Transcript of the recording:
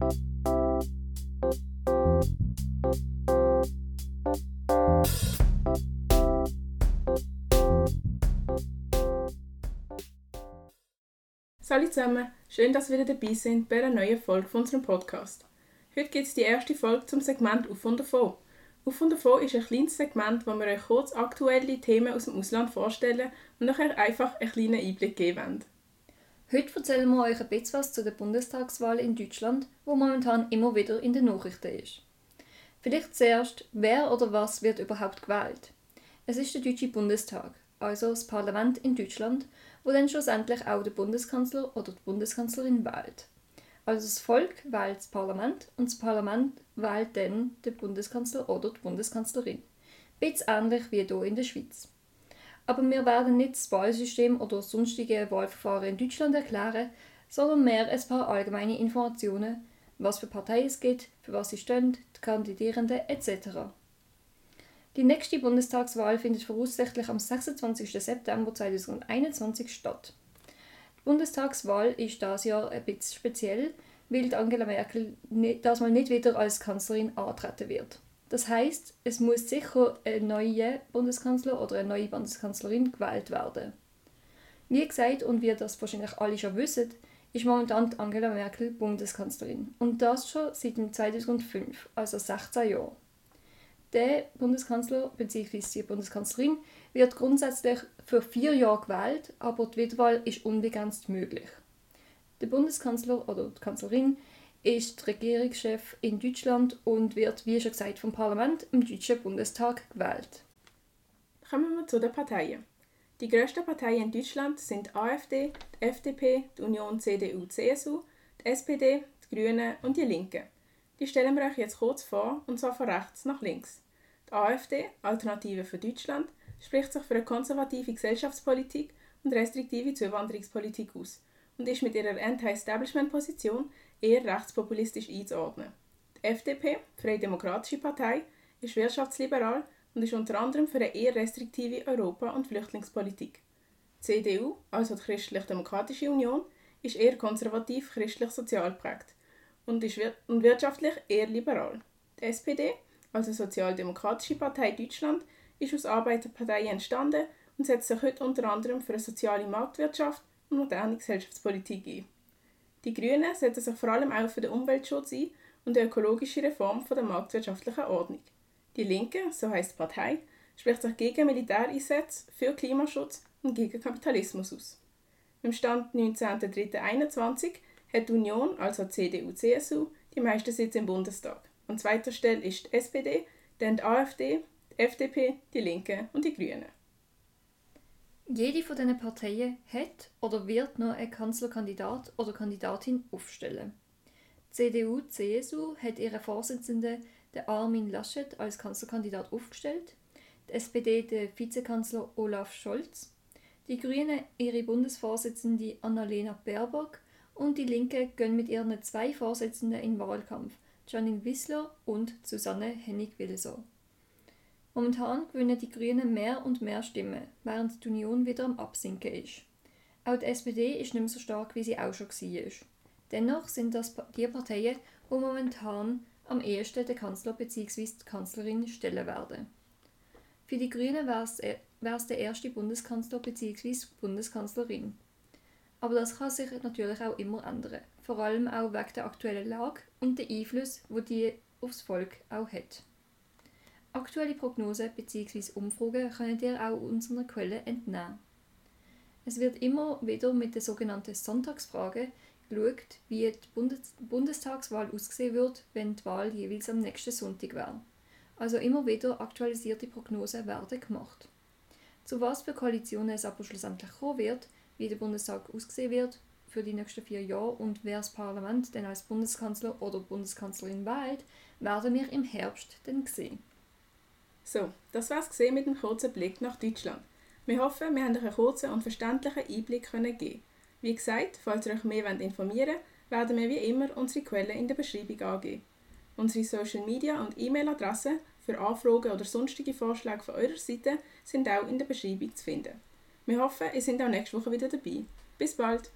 Hallo zusammen, schön, dass ihr wieder dabei sind bei einer neuen Folge von unserem Podcast. Heute gibt es die erste Folge zum Segment Auf und davon. Auf und davon ist ein kleines Segment, wo wir euch kurz aktuelle Themen aus dem Ausland vorstellen und nachher einfach einen kleinen Einblick geben wollen. Heute erzählen wir euch ein bisschen was zu der Bundestagswahl in Deutschland, wo momentan immer wieder in den Nachrichten ist. Vielleicht zuerst, wer oder was wird überhaupt gewählt? Es ist der Deutsche Bundestag, also das Parlament in Deutschland, wo dann schlussendlich auch der Bundeskanzler oder die Bundeskanzlerin wählt. Also das Volk wählt das Parlament und das Parlament wählt dann den Bundeskanzler oder die Bundeskanzlerin. Bisschen ähnlich wie hier in der Schweiz. Aber wir werden nicht das Wahlsystem oder sonstige Wahlverfahren in Deutschland erklären, sondern mehr ein paar allgemeine Informationen, was für Parteien es gibt, für was sie stehen, die Kandidierenden etc. Die nächste Bundestagswahl findet voraussichtlich am 26. September 2021 statt. Die Bundestagswahl ist das Jahr ein bisschen speziell, weil Angela Merkel das mal nicht wieder als Kanzlerin antreten wird. Das heißt, es muss sicher ein neuer Bundeskanzler oder eine neue Bundeskanzlerin gewählt werden. Wie gesagt und wie das wahrscheinlich alle schon wissen, ist momentan Angela Merkel Bundeskanzlerin und das schon seit 2005, also 16 Jahren. Der Bundeskanzler bzw. die Bundeskanzlerin wird grundsätzlich für vier Jahre gewählt, aber die Wiederwahl ist unbegrenzt möglich. Der Bundeskanzler oder die Kanzlerin ist Regierungschef in Deutschland und wird, wie schon gesagt, vom Parlament im Deutschen Bundestag gewählt. Kommen wir zu den Parteien. Die grössten Parteien in Deutschland sind die AfD, die FDP, die Union CDU-CSU, die SPD, die Grünen und die Linken. Die stellen wir euch jetzt kurz vor, und zwar von rechts nach links. Die AfD, Alternative für Deutschland, spricht sich für eine konservative Gesellschaftspolitik und restriktive Zuwanderungspolitik aus und ist mit ihrer Anti-Establishment-Position eher rechtspopulistisch einzuordnen. Die FDP, Freie Demokratische Partei, ist wirtschaftsliberal und ist unter anderem für eine eher restriktive Europa- und Flüchtlingspolitik. Die CDU, also die Christlich-Demokratische Union, ist eher konservativ christlich-sozial geprägt und ist und wirtschaftlich eher liberal. Die SPD, also Sozialdemokratische Partei Deutschland, ist aus Arbeiterparteien entstanden und setzt sich heute unter anderem für eine soziale Marktwirtschaft und moderne Gesellschaftspolitik ein. Die Grünen setzen sich vor allem auch für den Umweltschutz ein und die ökologische Reform der marktwirtschaftlichen Ordnung. Die Linke, so heißt die Partei, spricht sich gegen Militäreinsätze, für Klimaschutz und gegen Kapitalismus aus. Im Stand 19.03.21 hat die Union, also CDU-CSU, die meisten Sitze im Bundestag. An zweiter Stelle ist die SPD, dann die AfD, die FDP, die Linke und die Grünen. Jede von diesen Parteien hat oder wird noch einen Kanzlerkandidat oder Kandidatin aufstellen. CDU-CSU hat ihren Vorsitzenden, den Armin Laschet, als Kanzlerkandidat aufgestellt, die SPD den Vizekanzler Olaf Scholz, die Grünen ihre Bundesvorsitzende Annalena Baerbock und die Linke gehen mit ihren zwei Vorsitzenden in Wahlkampf, Janine Wissler und Susanne Hennig-Wilser. Momentan gewinnen die Grünen mehr und mehr Stimmen, während die Union wieder am Absinken ist. Auch die SPD ist nicht mehr so stark, wie sie auch schon war. Dennoch sind das die Parteien, die momentan am ehesten den Kanzler bzw. die Kanzlerin stellen werden. Für die Grünen wäre es der erste Bundeskanzler bzw. Bundeskanzlerin. Aber das kann sich natürlich auch immer ändern, vor allem auch wegen der aktuellen Lage und der Einfluss, wo die aufs Volk auch hat. Aktuelle Prognosen bzw. Umfragen können ihr auch unseren Quellen entnehmen. Es wird immer wieder mit der sogenannten Sonntagsfrage geschaut, wie die Bundes Bundestagswahl aussehen wird, wenn die Wahl jeweils am nächsten Sonntag wäre. Also immer wieder aktualisierte Prognosen werden gemacht. Zu was für Koalitionen es aber schlussendlich kommen wird, wie der Bundestag aussehen wird für die nächsten vier Jahre und wer das Parlament denn als Bundeskanzler oder Bundeskanzlerin wählt, werden wir im Herbst dann sehen. So, das war's gesehen mit einem kurzen Blick nach Deutschland. Wir hoffen, wir haben euch einen kurzen und verständlichen Einblick können geben. Wie gesagt, falls ihr euch mehr informieren wollt, werden wir wie immer unsere Quellen in der Beschreibung angeben. Unsere Social Media und E-Mail-Adressen für Anfragen oder sonstige Vorschläge von eurer Seite sind auch in der Beschreibung zu finden. Wir hoffen, ihr seid auch nächste Woche wieder dabei. Bis bald!